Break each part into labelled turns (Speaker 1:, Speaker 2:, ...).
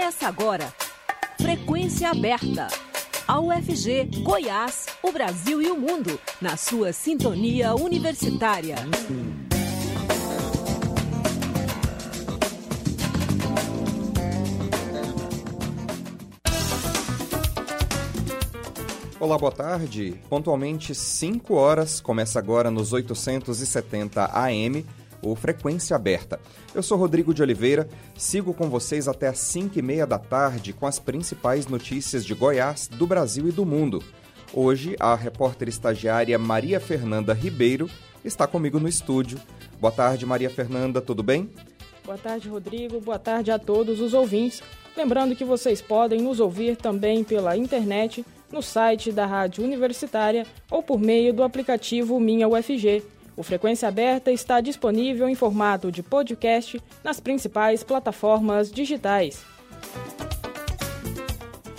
Speaker 1: Começa agora. Frequência aberta. A UFG, Goiás, o Brasil e o mundo, na sua sintonia universitária.
Speaker 2: Olá, boa tarde. Pontualmente 5 horas, começa agora nos 870 AM o Frequência Aberta. Eu sou Rodrigo de Oliveira, sigo com vocês até às 5 e meia da tarde com as principais notícias de Goiás, do Brasil e do mundo. Hoje, a repórter estagiária Maria Fernanda Ribeiro está comigo no estúdio. Boa tarde, Maria Fernanda, tudo bem?
Speaker 3: Boa tarde, Rodrigo. Boa tarde a todos os ouvintes. Lembrando que vocês podem nos ouvir também pela internet, no site da Rádio Universitária ou por meio do aplicativo Minha UFG. O Frequência Aberta está disponível em formato de podcast nas principais plataformas digitais.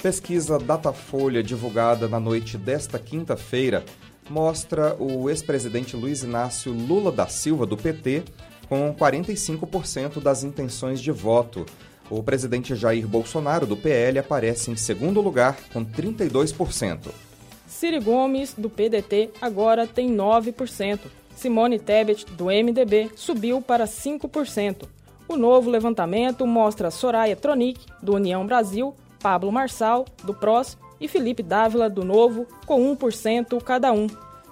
Speaker 2: Pesquisa Datafolha divulgada na noite desta quinta-feira mostra o ex-presidente Luiz Inácio Lula da Silva, do PT, com 45% das intenções de voto. O presidente Jair Bolsonaro, do PL, aparece em segundo lugar, com 32%.
Speaker 3: Ciro Gomes, do PDT, agora tem 9%. Simone Tebet, do MDB, subiu para 5%. O novo levantamento mostra Soraya Tronic, do União Brasil, Pablo Marçal, do PROS, e Felipe Dávila, do Novo, com 1% cada um.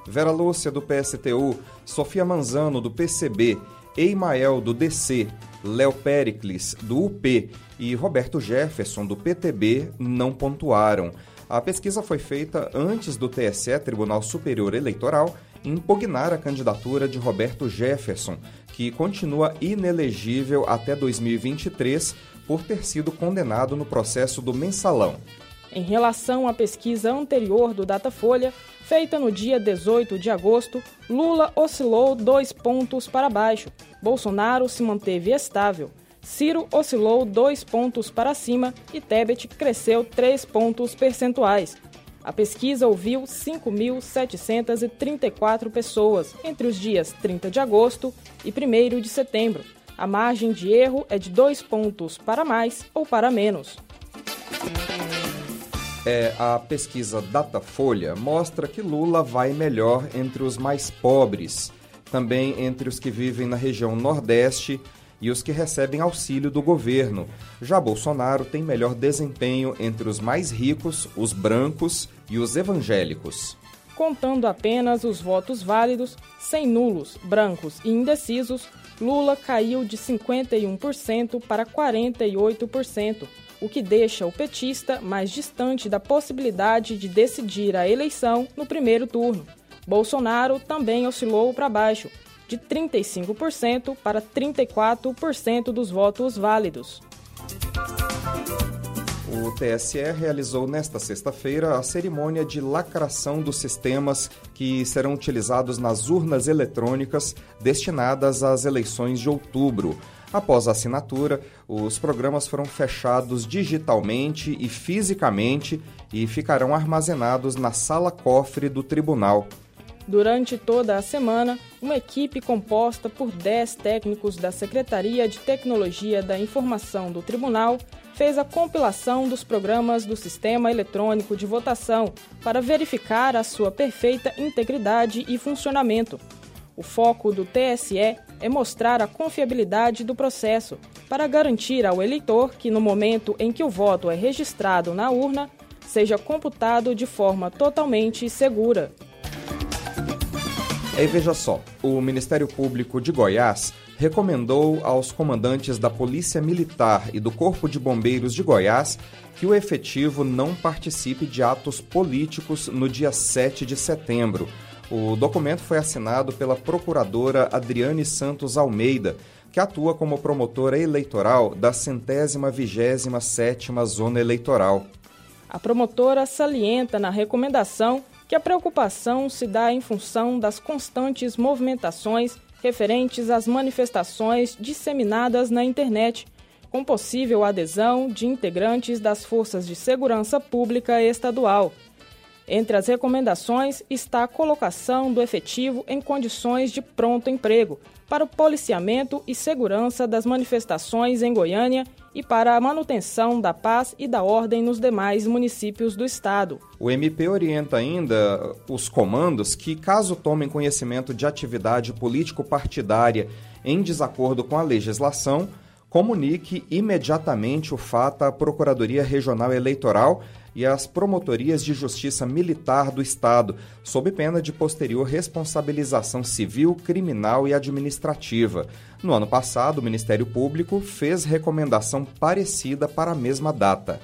Speaker 2: Vera Lúcia, do PSTU, Sofia Manzano, do PCB, Eimael, do DC, Léo Pericles, do UP e Roberto Jefferson, do PTB, não pontuaram. A pesquisa foi feita antes do TSE, Tribunal Superior Eleitoral, impugnar a candidatura de Roberto Jefferson, que continua inelegível até 2023 por ter sido condenado no processo do mensalão.
Speaker 3: Em relação à pesquisa anterior do Datafolha, feita no dia 18 de agosto, Lula oscilou dois pontos para baixo, Bolsonaro se manteve estável, Ciro oscilou dois pontos para cima e Tebet cresceu três pontos percentuais. A pesquisa ouviu 5.734 pessoas entre os dias 30 de agosto e 1 de setembro. A margem de erro é de dois pontos para mais ou para menos.
Speaker 2: É, a pesquisa Datafolha mostra que Lula vai melhor entre os mais pobres, também entre os que vivem na região Nordeste e os que recebem auxílio do governo. Já Bolsonaro tem melhor desempenho entre os mais ricos, os brancos e os evangélicos.
Speaker 3: Contando apenas os votos válidos, sem nulos, brancos e indecisos, Lula caiu de 51% para 48%, o que deixa o petista mais distante da possibilidade de decidir a eleição no primeiro turno. Bolsonaro também oscilou para baixo, de 35% para 34% dos votos válidos.
Speaker 2: O TSE realizou nesta sexta-feira a cerimônia de lacração dos sistemas que serão utilizados nas urnas eletrônicas destinadas às eleições de outubro. Após a assinatura, os programas foram fechados digitalmente e fisicamente e ficarão armazenados na sala cofre do tribunal.
Speaker 3: Durante toda a semana, uma equipe composta por 10 técnicos da Secretaria de Tecnologia da Informação do Tribunal fez a compilação dos programas do Sistema Eletrônico de Votação para verificar a sua perfeita integridade e funcionamento. O foco do TSE é mostrar a confiabilidade do processo para garantir ao eleitor que, no momento em que o voto é registrado na urna, seja computado de forma totalmente segura.
Speaker 2: Aí veja só, o Ministério Público de Goiás recomendou aos comandantes da Polícia Militar e do Corpo de Bombeiros de Goiás que o efetivo não participe de atos políticos no dia 7 de setembro. O documento foi assinado pela procuradora Adriane Santos Almeida, que atua como promotora eleitoral da centésima vigésima sétima zona eleitoral.
Speaker 3: A promotora salienta na recomendação que a preocupação se dá em função das constantes movimentações referentes às manifestações disseminadas na internet, com possível adesão de integrantes das forças de segurança pública estadual. Entre as recomendações está a colocação do efetivo em condições de pronto emprego para o policiamento e segurança das manifestações em Goiânia e para a manutenção da paz e da ordem nos demais municípios do estado.
Speaker 2: O MP orienta ainda os comandos que, caso tomem conhecimento de atividade político-partidária em desacordo com a legislação, comunique imediatamente o fato à Procuradoria Regional Eleitoral e às promotorias de justiça militar do Estado, sob pena de posterior responsabilização civil, criminal e administrativa. No ano passado, o Ministério Público fez recomendação parecida para a mesma data.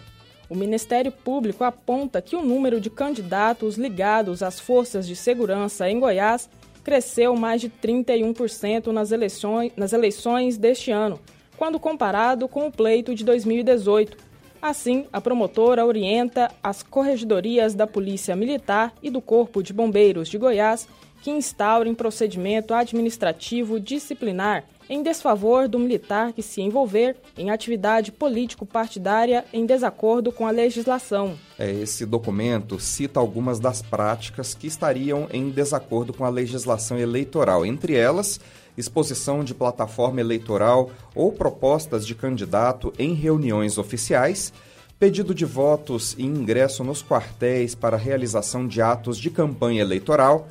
Speaker 3: O Ministério Público aponta que o número de candidatos ligados às forças de segurança em Goiás cresceu mais de 31% nas eleições, nas eleições deste ano, quando comparado com o pleito de 2018. Assim, a promotora orienta as corregedorias da Polícia Militar e do Corpo de Bombeiros de Goiás que instaurem procedimento administrativo disciplinar em desfavor do militar que se envolver em atividade político-partidária em desacordo com a legislação.
Speaker 2: É, esse documento cita algumas das práticas que estariam em desacordo com a legislação eleitoral, entre elas exposição de plataforma eleitoral ou propostas de candidato em reuniões oficiais, pedido de votos e ingresso nos quartéis para realização de atos de campanha eleitoral,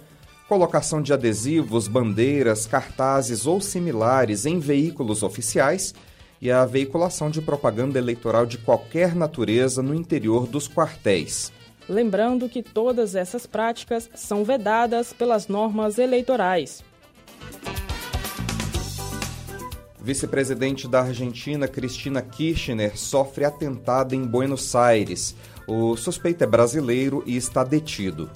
Speaker 2: colocação de adesivos, bandeiras, cartazes ou similares em veículos oficiais e a veiculação de propaganda eleitoral de qualquer natureza no interior dos quartéis.
Speaker 3: Lembrando que todas essas práticas são vedadas pelas normas eleitorais.
Speaker 2: Vice-presidente da Argentina, Cristina Kirchner, sofre atentado em Buenos Aires. O suspeito é brasileiro e está detido.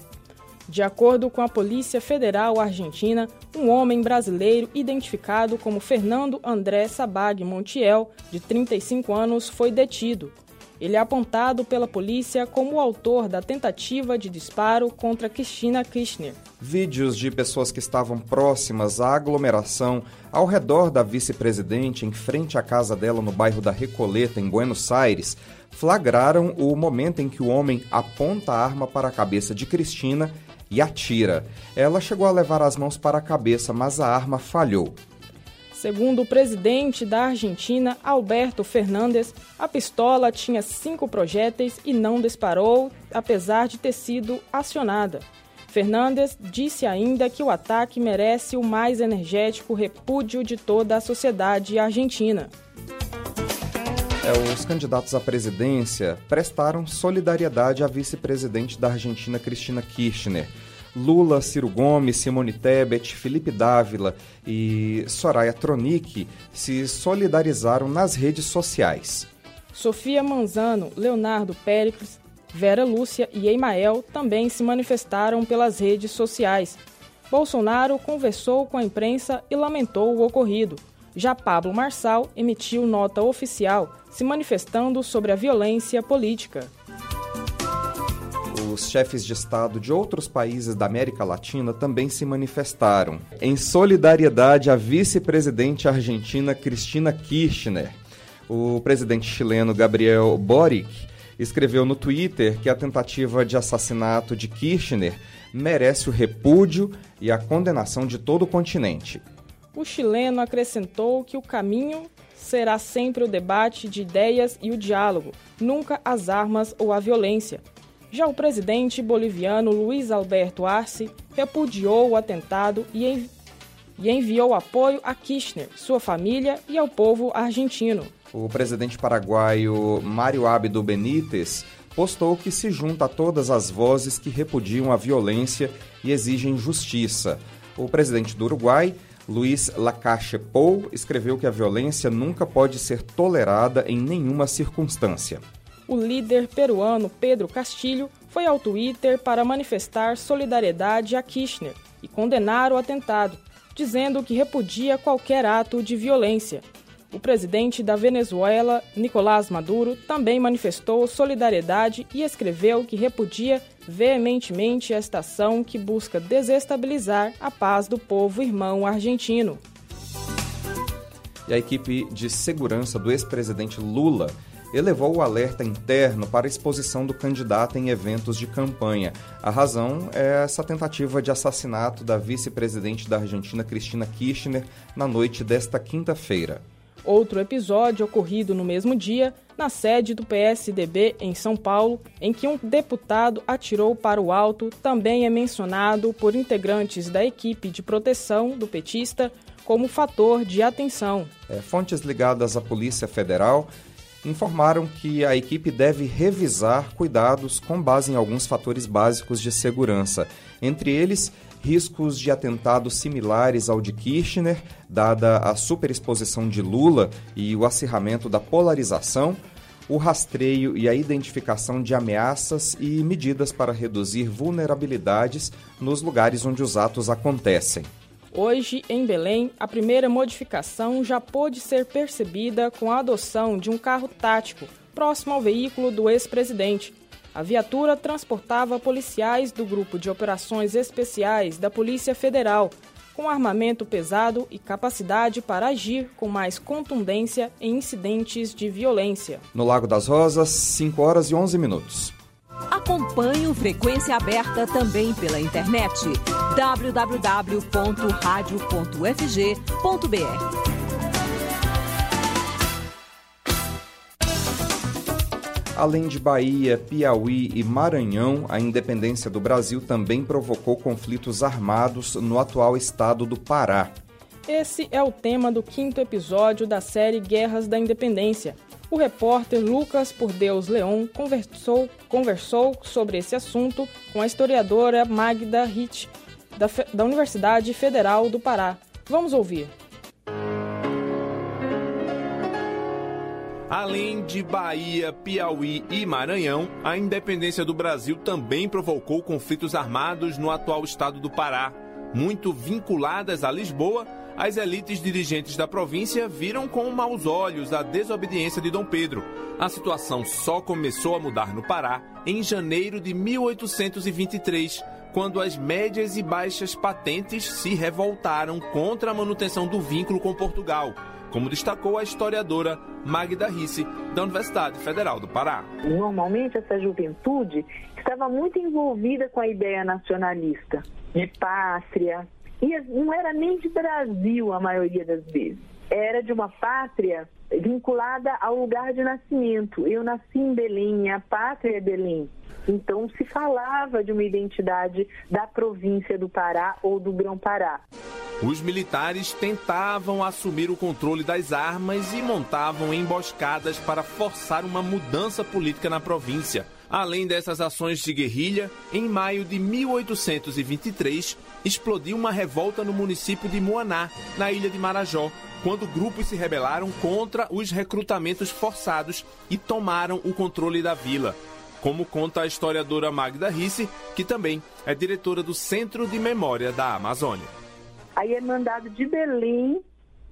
Speaker 3: De acordo com a Polícia Federal Argentina, um homem brasileiro identificado como Fernando André Sabag Montiel, de 35 anos, foi detido. Ele é apontado pela polícia como o autor da tentativa de disparo contra Cristina Kirchner.
Speaker 2: Vídeos de pessoas que estavam próximas à aglomeração ao redor da vice-presidente, em frente à casa dela no bairro da Recoleta, em Buenos Aires, flagraram o momento em que o homem aponta a arma para a cabeça de Cristina e atira. Ela chegou a levar as mãos para a cabeça, mas a arma falhou.
Speaker 3: Segundo o presidente da Argentina, Alberto Fernandes, a pistola tinha cinco projéteis e não disparou, apesar de ter sido acionada. Fernandes disse ainda que o ataque merece o mais energético repúdio de toda a sociedade argentina.
Speaker 2: É, os candidatos à presidência prestaram solidariedade à vice-presidente da Argentina, Cristina Kirchner. Lula, Ciro Gomes, Simone Tebet, Felipe Dávila e Soraya Tronic se solidarizaram nas redes sociais.
Speaker 3: Sofia Manzano, Leonardo Péricles, Vera Lúcia e Emael também se manifestaram pelas redes sociais. Bolsonaro conversou com a imprensa e lamentou o ocorrido. Já Pablo Marçal emitiu nota oficial se manifestando sobre a violência política.
Speaker 2: Os chefes de Estado de outros países da América Latina também se manifestaram em solidariedade à vice-presidente argentina Cristina Kirchner. O presidente chileno Gabriel Boric escreveu no Twitter que a tentativa de assassinato de Kirchner merece o repúdio e a condenação de todo o continente.
Speaker 3: O chileno acrescentou que o caminho será sempre o debate de ideias e o diálogo, nunca as armas ou a violência. Já o presidente boliviano Luiz Alberto Arce repudiou o atentado e, envi e enviou apoio a Kirchner, sua família e ao povo argentino.
Speaker 2: O presidente paraguaio Mário Abdo Benítez postou que se junta a todas as vozes que repudiam a violência e exigem justiça. O presidente do Uruguai Luiz Lacache Pou escreveu que a violência nunca pode ser tolerada em nenhuma circunstância.
Speaker 3: O líder peruano Pedro Castilho foi ao Twitter para manifestar solidariedade a Kirchner e condenar o atentado, dizendo que repudia qualquer ato de violência. O presidente da Venezuela, Nicolás Maduro, também manifestou solidariedade e escreveu que repudia veementemente esta ação que busca desestabilizar a paz do povo irmão argentino.
Speaker 2: E a equipe de segurança do ex-presidente Lula elevou o alerta interno para a exposição do candidato em eventos de campanha. A razão é essa tentativa de assassinato da vice-presidente da Argentina, Cristina Kirchner, na noite desta quinta-feira.
Speaker 3: Outro episódio ocorrido no mesmo dia, na sede do PSDB em São Paulo, em que um deputado atirou para o alto, também é mencionado por integrantes da equipe de proteção do petista como fator de atenção.
Speaker 2: É, fontes ligadas à Polícia Federal informaram que a equipe deve revisar cuidados com base em alguns fatores básicos de segurança, entre eles riscos de atentados similares ao de Kirchner, dada a superexposição de Lula e o acirramento da polarização, o rastreio e a identificação de ameaças e medidas para reduzir vulnerabilidades nos lugares onde os atos acontecem.
Speaker 3: Hoje, em Belém, a primeira modificação já pôde ser percebida com a adoção de um carro tático próximo ao veículo do ex-presidente. A viatura transportava policiais do Grupo de Operações Especiais da Polícia Federal, com armamento pesado e capacidade para agir com mais contundência em incidentes de violência.
Speaker 2: No Lago das Rosas, 5 horas e 11 minutos.
Speaker 1: Acompanhe o Frequência Aberta também pela internet www.radio.fg.br.
Speaker 2: Além de Bahia, Piauí e Maranhão, a independência do Brasil também provocou conflitos armados no atual estado do Pará.
Speaker 3: Esse é o tema do quinto episódio da série Guerras da Independência, o repórter Lucas Por Deus Leon conversou, conversou sobre esse assunto com a historiadora Magda Hitch, da, da Universidade Federal do Pará. Vamos ouvir.
Speaker 4: Além de Bahia, Piauí e Maranhão, a independência do Brasil também provocou conflitos armados no atual estado do Pará, muito vinculadas a Lisboa as elites dirigentes da província viram com maus olhos a desobediência de Dom Pedro. A situação só começou a mudar no Pará em janeiro de 1823, quando as médias e baixas patentes se revoltaram contra a manutenção do vínculo com Portugal, como destacou a historiadora Magda Risse, da Universidade Federal do Pará.
Speaker 5: Normalmente, essa juventude estava muito envolvida com a ideia nacionalista, de pátria, e não era nem de Brasil a maioria das vezes. Era de uma pátria vinculada ao lugar de nascimento. Eu nasci em Belém, a pátria é Belém. Então se falava de uma identidade da província do Pará ou do Grão-Pará.
Speaker 4: Os militares tentavam assumir o controle das armas e montavam emboscadas para forçar uma mudança política na província. Além dessas ações de guerrilha, em maio de 1823, explodiu uma revolta no município de Moaná, na ilha de Marajó, quando grupos se rebelaram contra os recrutamentos forçados e tomaram o controle da vila. Como conta a historiadora Magda Risse, que também é diretora do Centro de Memória da Amazônia.
Speaker 5: Aí é mandado de Belém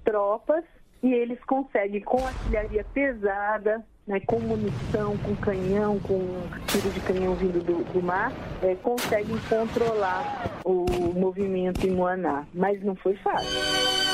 Speaker 5: tropas e eles conseguem, com artilharia pesada, né, com munição, com canhão, com tiro de canhão vindo do, do mar, é, conseguem controlar o movimento em Moaná. Mas não foi fácil.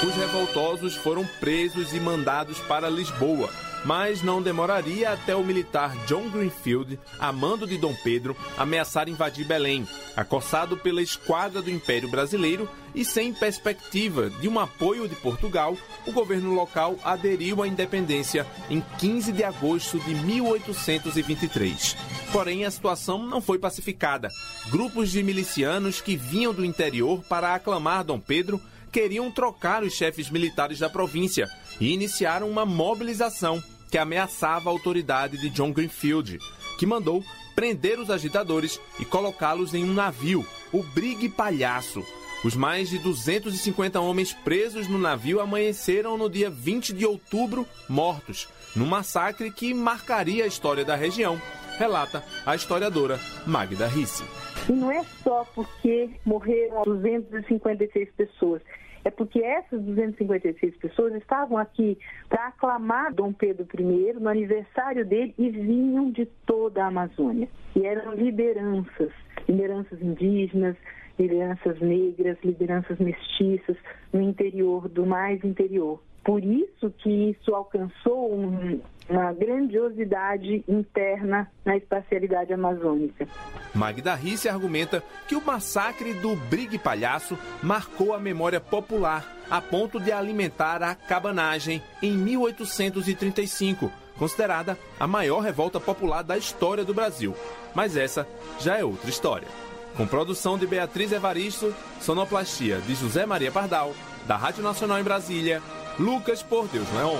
Speaker 4: Os revoltosos foram presos e mandados para Lisboa, mas não demoraria até o militar John Greenfield, amando de Dom Pedro, ameaçar invadir Belém, acossado pela esquadra do Império Brasileiro e sem perspectiva de um apoio de Portugal, o governo local aderiu à independência em 15 de agosto de 1823. Porém, a situação não foi pacificada. Grupos de milicianos que vinham do interior para aclamar Dom Pedro queriam trocar os chefes militares da província e iniciaram uma mobilização que ameaçava a autoridade de John Greenfield, que mandou prender os agitadores e colocá-los em um navio, o Brigue Palhaço. Os mais de 250 homens presos no navio amanheceram no dia 20 de outubro mortos, num massacre que marcaria a história da região, relata a historiadora Magda Risse.
Speaker 5: E não é só porque morreram 256 pessoas, é porque essas 256 pessoas estavam aqui para aclamar Dom Pedro I no aniversário dele e vinham de toda a Amazônia. E eram lideranças, lideranças indígenas, lideranças negras, lideranças mestiças no interior do mais interior. Por isso que isso alcançou um, uma grandiosidade interna na espacialidade amazônica.
Speaker 4: Magda Risse argumenta que o massacre do Brigue Palhaço marcou a memória popular a ponto de alimentar a cabanagem em 1835, considerada a maior revolta popular da história do Brasil. Mas essa já é outra história. Com produção de Beatriz Evaristo, sonoplastia de José Maria Pardal, da Rádio Nacional em Brasília, Lucas Por Deus Leon.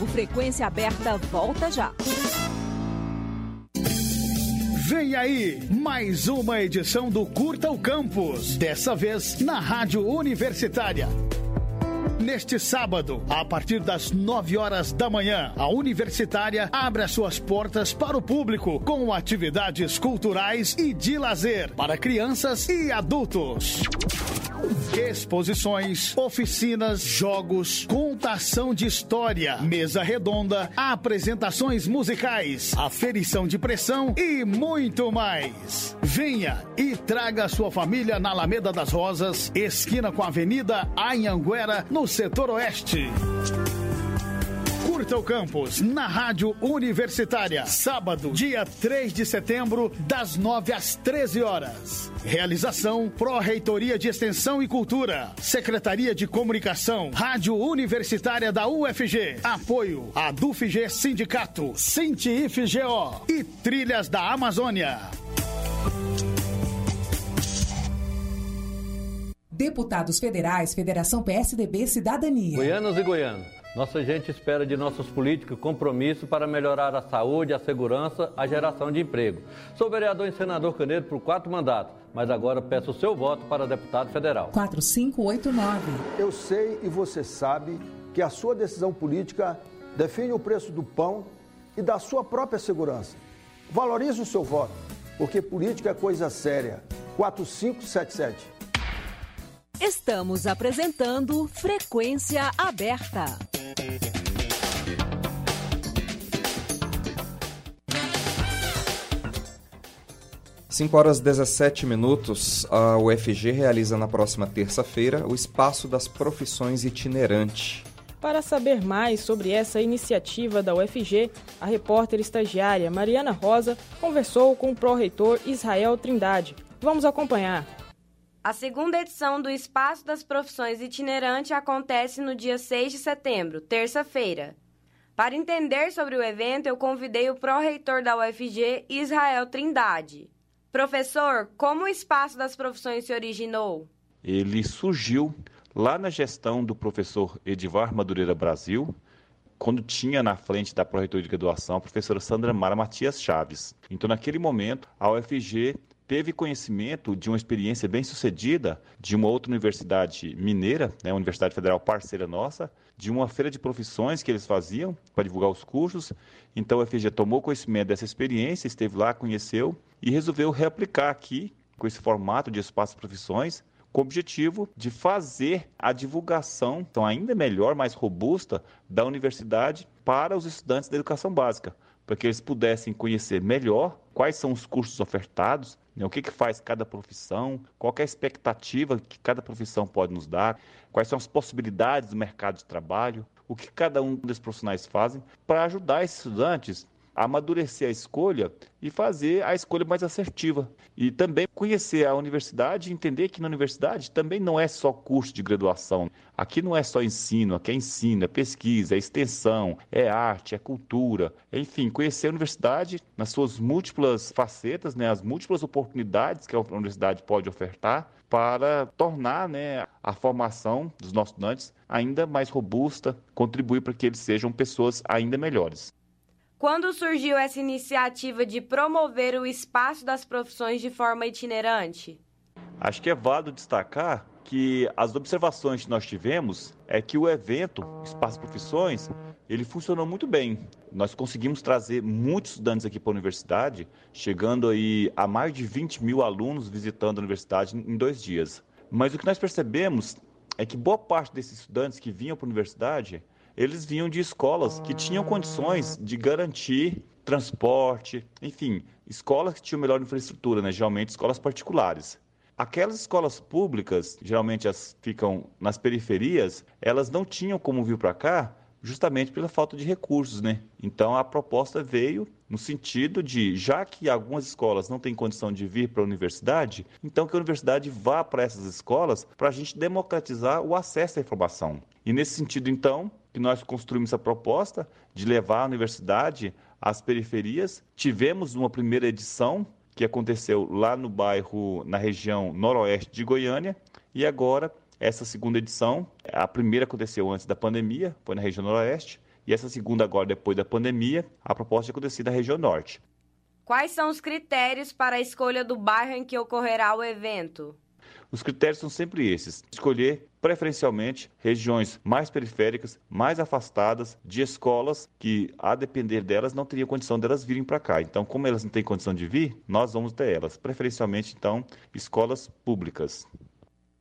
Speaker 1: O Frequência Aberta volta já.
Speaker 6: Vem aí, mais uma edição do Curta o Campus, dessa vez na Rádio Universitária. Neste sábado, a partir das 9 horas da manhã, a Universitária abre as suas portas para o público com atividades culturais e de lazer para crianças e adultos. Exposições, oficinas, jogos, contação de história, mesa redonda, apresentações musicais, aferição de pressão e muito mais. Venha e traga sua família na Alameda das Rosas, esquina com a Avenida Anhanguera, no setor oeste. Curta o campus na Rádio Universitária. Sábado, dia 3 de setembro, das 9 às 13 horas. Realização Pró-Reitoria de Extensão e Cultura. Secretaria de Comunicação. Rádio Universitária da UFG. Apoio a DUFG Sindicato. Cinti-IFGO. E Trilhas da Amazônia.
Speaker 7: Deputados Federais, Federação PSDB Cidadania.
Speaker 8: Goianos e goianos, nossa gente espera de nossos políticos compromisso para melhorar a saúde, a segurança, a geração de emprego. Sou vereador e senador Canedo por quatro mandatos, mas agora peço o seu voto para deputado federal.
Speaker 7: 4589.
Speaker 9: Eu sei e você sabe que a sua decisão política define o preço do pão e da sua própria segurança. Valorize o seu voto, porque política é coisa séria. 4577.
Speaker 1: Estamos apresentando Frequência Aberta.
Speaker 2: Cinco horas 17 minutos, a UFG realiza na próxima terça-feira o Espaço das Profissões Itinerante.
Speaker 3: Para saber mais sobre essa iniciativa da UFG, a repórter estagiária Mariana Rosa conversou com o pró-reitor Israel Trindade. Vamos acompanhar.
Speaker 10: A segunda edição do Espaço das Profissões Itinerante acontece no dia 6 de setembro, terça-feira. Para entender sobre o evento, eu convidei o pró-reitor da UFG, Israel Trindade. Professor, como o Espaço das Profissões se originou?
Speaker 11: Ele surgiu lá na gestão do professor Edivar Madureira Brasil, quando tinha na frente da Pró-Reitoria de Graduação a professora Sandra Mara Matias Chaves. Então, naquele momento, a UFG teve conhecimento de uma experiência bem sucedida de uma outra universidade mineira, né, a Universidade Federal parceira nossa, de uma feira de profissões que eles faziam para divulgar os cursos. Então a FG tomou conhecimento dessa experiência, esteve lá, conheceu e resolveu reaplicar aqui com esse formato de espaço profissões com o objetivo de fazer a divulgação então, ainda melhor, mais robusta da universidade para os estudantes da educação básica, para que eles pudessem conhecer melhor quais são os cursos ofertados, né, o que, que faz cada profissão, qual é a expectativa que cada profissão pode nos dar, quais são as possibilidades do mercado de trabalho, o que cada um desses profissionais fazem para ajudar esses estudantes amadurecer a escolha e fazer a escolha mais assertiva. E também conhecer a universidade e entender que na universidade também não é só curso de graduação. Aqui não é só ensino, aqui é ensino, é pesquisa, é extensão, é arte, é cultura. Enfim, conhecer a universidade nas suas múltiplas facetas, né, as múltiplas oportunidades que a universidade pode ofertar para tornar né, a formação dos nossos estudantes ainda mais robusta, contribuir para que eles sejam pessoas ainda melhores.
Speaker 10: Quando surgiu essa iniciativa de promover o espaço das profissões de forma itinerante?
Speaker 11: Acho que é válido destacar que as observações que nós tivemos é que o evento Espaço Profissões ele funcionou muito bem. Nós conseguimos trazer muitos estudantes aqui para a universidade, chegando aí a mais de 20 mil alunos visitando a universidade em dois dias. Mas o que nós percebemos é que boa parte desses estudantes que vinham para a universidade eles vinham de escolas que tinham condições de garantir transporte, enfim, escolas que tinham melhor infraestrutura, né? geralmente escolas particulares. Aquelas escolas públicas, geralmente as ficam nas periferias, elas não tinham como vir para cá justamente pela falta de recursos, né? Então a proposta veio no sentido de, já que algumas escolas não têm condição de vir para a universidade, então que a universidade vá para essas escolas para a gente democratizar o acesso à informação. E nesse sentido, então, que nós construímos essa proposta de levar a universidade às periferias. Tivemos uma primeira edição que aconteceu lá no bairro, na região noroeste de Goiânia, e agora essa segunda edição, a primeira aconteceu antes da pandemia, foi na região noroeste, e essa segunda agora depois da pandemia, a proposta é acontecer na região norte.
Speaker 10: Quais são os critérios para a escolha do bairro em que ocorrerá o evento?
Speaker 11: Os critérios são sempre esses: escolher preferencialmente regiões mais periféricas, mais afastadas de escolas que, a depender delas, não teria condição delas virem para cá. Então, como elas não têm condição de vir, nós vamos ter elas, preferencialmente então escolas públicas.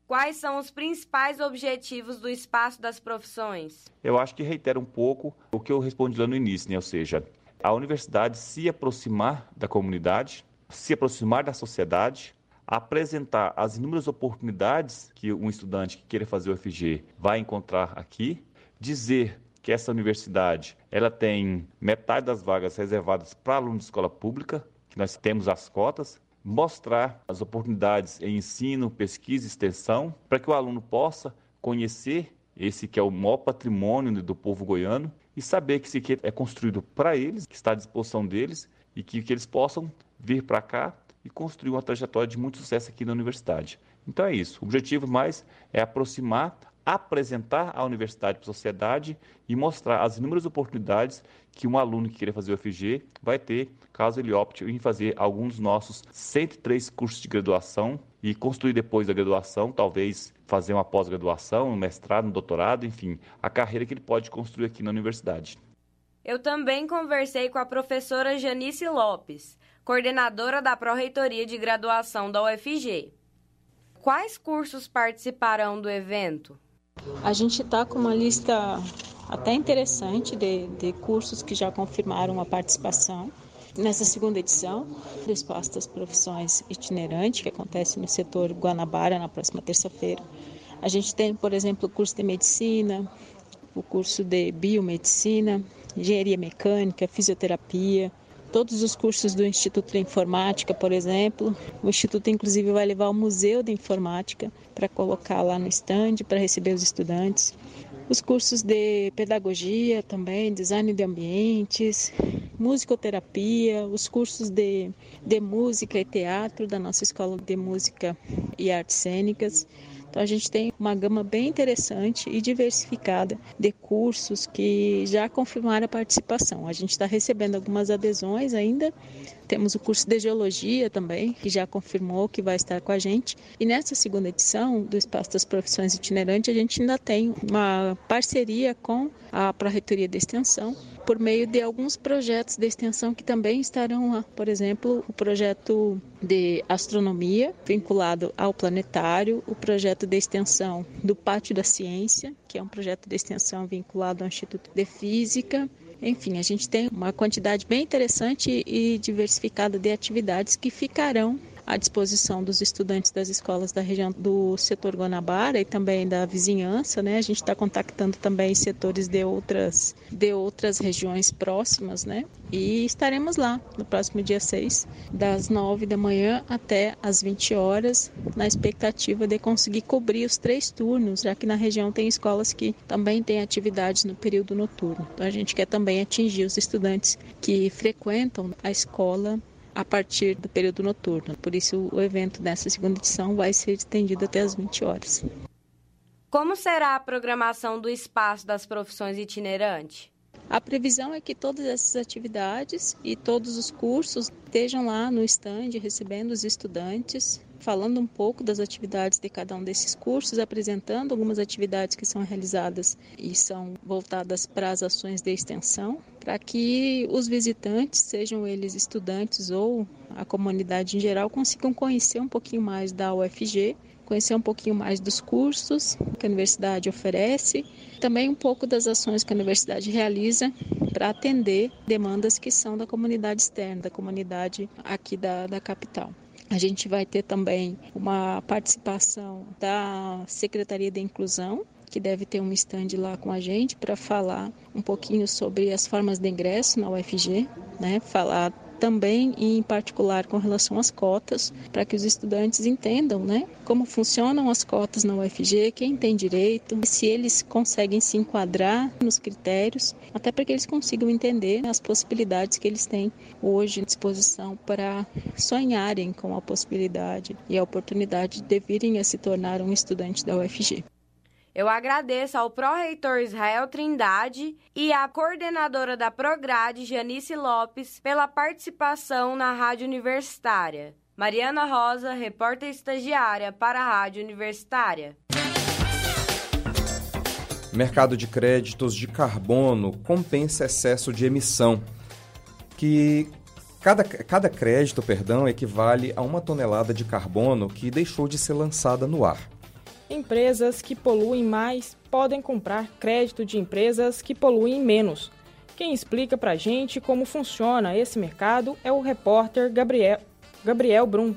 Speaker 10: Quais são os principais objetivos do espaço das profissões?
Speaker 11: Eu acho que reitera um pouco o que eu respondi lá no início, né? ou seja, a universidade se aproximar da comunidade, se aproximar da sociedade, apresentar as inúmeras oportunidades que um estudante que queira fazer o FG vai encontrar aqui, dizer que essa universidade ela tem metade das vagas reservadas para alunos de escola pública, que nós temos as cotas, mostrar as oportunidades em ensino, pesquisa e extensão, para que o aluno possa conhecer esse que é o maior patrimônio do povo goiano e saber que isso aqui é construído para eles, que está à disposição deles e que, que eles possam vir para cá e construir uma trajetória de muito sucesso aqui na universidade. Então é isso. O objetivo mais é aproximar, apresentar a universidade para a sociedade e mostrar as inúmeras oportunidades que um aluno que queira fazer o FG vai ter caso ele opte em fazer algum dos nossos 103 cursos de graduação e construir depois da graduação, talvez fazer uma pós-graduação, um mestrado, um doutorado, enfim, a carreira que ele pode construir aqui na universidade.
Speaker 10: Eu também conversei com a professora Janice Lopes, coordenadora da Pró-Reitoria de Graduação da UFG. Quais cursos participarão do evento?
Speaker 12: A gente está com uma lista até interessante de, de cursos que já confirmaram a participação nessa segunda edição do Espaço das Profissões Itinerante, que acontece no setor Guanabara na próxima terça-feira. A gente tem, por exemplo, o curso de medicina, o curso de biomedicina, engenharia mecânica, fisioterapia, todos os cursos do Instituto de Informática, por exemplo. O Instituto, inclusive, vai levar o Museu de Informática para colocar lá no stand para receber os estudantes. Os cursos de pedagogia também, design de ambientes, musicoterapia, os cursos de, de música e teatro da nossa Escola de Música e Artes Cênicas. Então a gente tem uma gama bem interessante e diversificada de cursos que já confirmaram a participação. A gente está recebendo algumas adesões ainda. Temos o curso de Geologia também, que já confirmou que vai estar com a gente. E nessa segunda edição do Espaço das Profissões Itinerantes, a gente ainda tem uma parceria com a Pró-Reitoria de Extensão, por meio de alguns projetos de extensão que também estarão lá. Por exemplo, o projeto de astronomia vinculado ao planetário, o projeto de extensão do Pátio da Ciência, que é um projeto de extensão vinculado ao Instituto de Física. Enfim, a gente tem uma quantidade bem interessante e diversificada de atividades que ficarão à disposição dos estudantes das escolas da região do setor Guanabara e também da vizinhança, né? A gente está contactando também setores de outras, de outras regiões próximas, né? E estaremos lá no próximo dia 6, das 9 da manhã até as 20 horas, na expectativa de conseguir cobrir os três turnos, já que na região tem escolas que também têm atividades no período noturno. Então a gente quer também atingir os estudantes que frequentam a escola a partir do período noturno. Por isso, o evento dessa segunda edição vai ser estendido até as 20 horas.
Speaker 10: Como será a programação do espaço das profissões itinerantes?
Speaker 12: A previsão é que todas essas atividades e todos os cursos estejam lá no stand recebendo os estudantes falando um pouco das atividades de cada um desses cursos, apresentando algumas atividades que são realizadas e são voltadas para as ações de extensão, para que os visitantes, sejam eles estudantes ou a comunidade em geral, consigam conhecer um pouquinho mais da UFG conhecer um pouquinho mais dos cursos que a universidade oferece, também um pouco das ações que a universidade realiza para atender demandas que são da comunidade externa, da comunidade aqui da, da capital. A gente vai ter também uma participação da Secretaria de Inclusão, que deve ter um stand lá com a gente para falar um pouquinho sobre as formas de ingresso na UFG, né? Falar também em particular com relação às cotas, para que os estudantes entendam, né, como funcionam as cotas na UFG, quem tem direito, se eles conseguem se enquadrar nos critérios, até para que eles consigam entender as possibilidades que eles têm hoje à disposição para sonharem com a possibilidade e a oportunidade de virem a se tornar um estudante da UFG.
Speaker 10: Eu agradeço ao pró-reitor Israel Trindade e à coordenadora da Prograde, Janice Lopes, pela participação na Rádio Universitária. Mariana Rosa, repórter estagiária para a Rádio Universitária.
Speaker 2: Mercado de créditos de carbono compensa excesso de emissão, que cada, cada crédito, perdão, equivale a uma tonelada de carbono que deixou de ser lançada no ar.
Speaker 3: Empresas que poluem mais podem comprar crédito de empresas que poluem menos. Quem explica para a gente como funciona esse mercado é o repórter Gabriel, Gabriel Brum.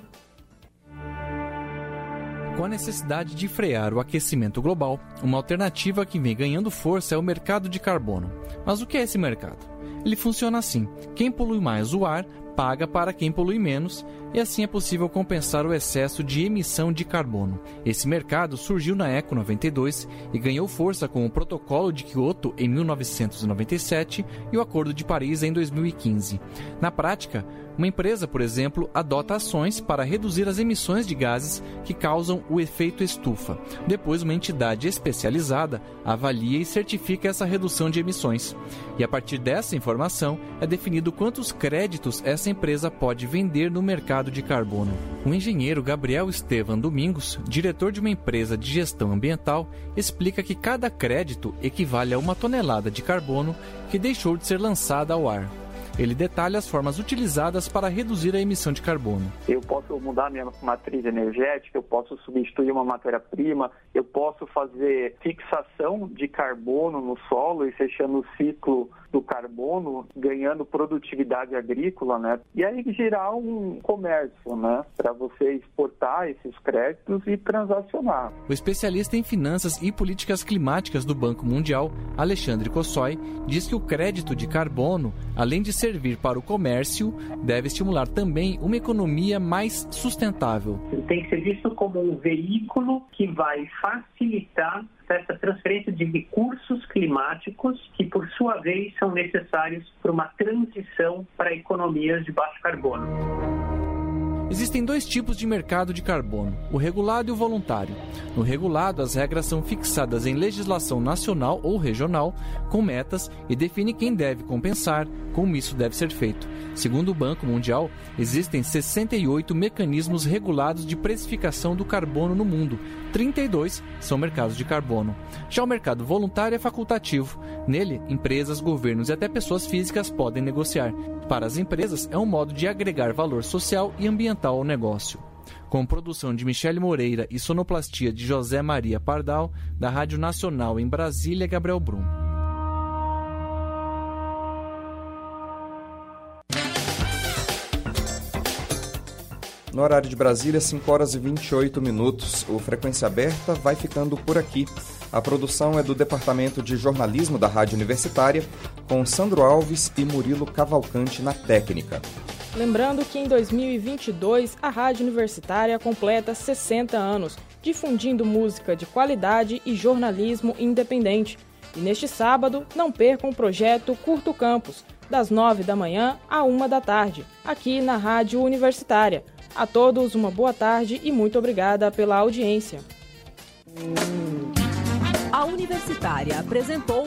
Speaker 13: Com a necessidade de frear o aquecimento global, uma alternativa que vem ganhando força é o mercado de carbono. Mas o que é esse mercado? Ele funciona assim: quem polui mais o ar paga para quem polui menos, e assim é possível compensar o excesso de emissão de carbono. Esse mercado surgiu na Eco 92 e ganhou força com o Protocolo de Kyoto em 1997 e o Acordo de Paris em 2015. Na prática, uma empresa, por exemplo, adota ações para reduzir as emissões de gases que causam o efeito estufa. Depois, uma entidade especializada avalia e certifica essa redução de emissões. E a partir dessa informação é definido quantos créditos essa empresa pode vender no mercado de carbono. O engenheiro Gabriel Estevam Domingos, diretor de uma empresa de gestão ambiental, explica que cada crédito equivale a uma tonelada de carbono que deixou de ser lançada ao ar. Ele detalha as formas utilizadas para reduzir a emissão de carbono.
Speaker 14: Eu posso mudar minha matriz energética, eu posso substituir uma matéria-prima, eu posso fazer fixação de carbono no solo e fechando o ciclo do carbono, ganhando produtividade agrícola, né? E aí gerar um comércio, né? Para você exportar esses créditos e transacionar.
Speaker 13: O especialista em finanças e políticas climáticas do Banco Mundial, Alexandre Kossoi, diz que o crédito de carbono, além de servir para o comércio, deve estimular também uma economia mais sustentável.
Speaker 15: Tem que ser visto como um veículo que vai facilitar essa transferência de recursos climáticos que, por sua vez, são necessários para uma transição para economias de baixo carbono.
Speaker 13: Existem dois tipos de mercado de carbono, o regulado e o voluntário. No regulado, as regras são fixadas em legislação nacional ou regional, com metas e define quem deve compensar, como isso deve ser feito. Segundo o Banco Mundial, existem 68 mecanismos regulados de precificação do carbono no mundo. 32 são mercados de carbono. Já o mercado voluntário é facultativo. Nele, empresas, governos e até pessoas físicas podem negociar. Para as empresas, é um modo de agregar valor social e ambiental ao negócio. Com produção de Michele Moreira e sonoplastia de José Maria Pardal, da Rádio Nacional em Brasília, Gabriel Brum.
Speaker 2: No horário de Brasília, 5 horas e 28 minutos. O Frequência Aberta vai ficando por aqui. A produção é do Departamento de Jornalismo da Rádio Universitária, com Sandro Alves e Murilo Cavalcante na técnica.
Speaker 3: Lembrando que em 2022 a Rádio Universitária completa 60 anos, difundindo música de qualidade e jornalismo independente. E neste sábado, não percam o projeto Curto Campus, das 9 da manhã à 1 da tarde, aqui na Rádio Universitária. A todos uma boa tarde e muito obrigada pela audiência.
Speaker 1: A Universitária apresentou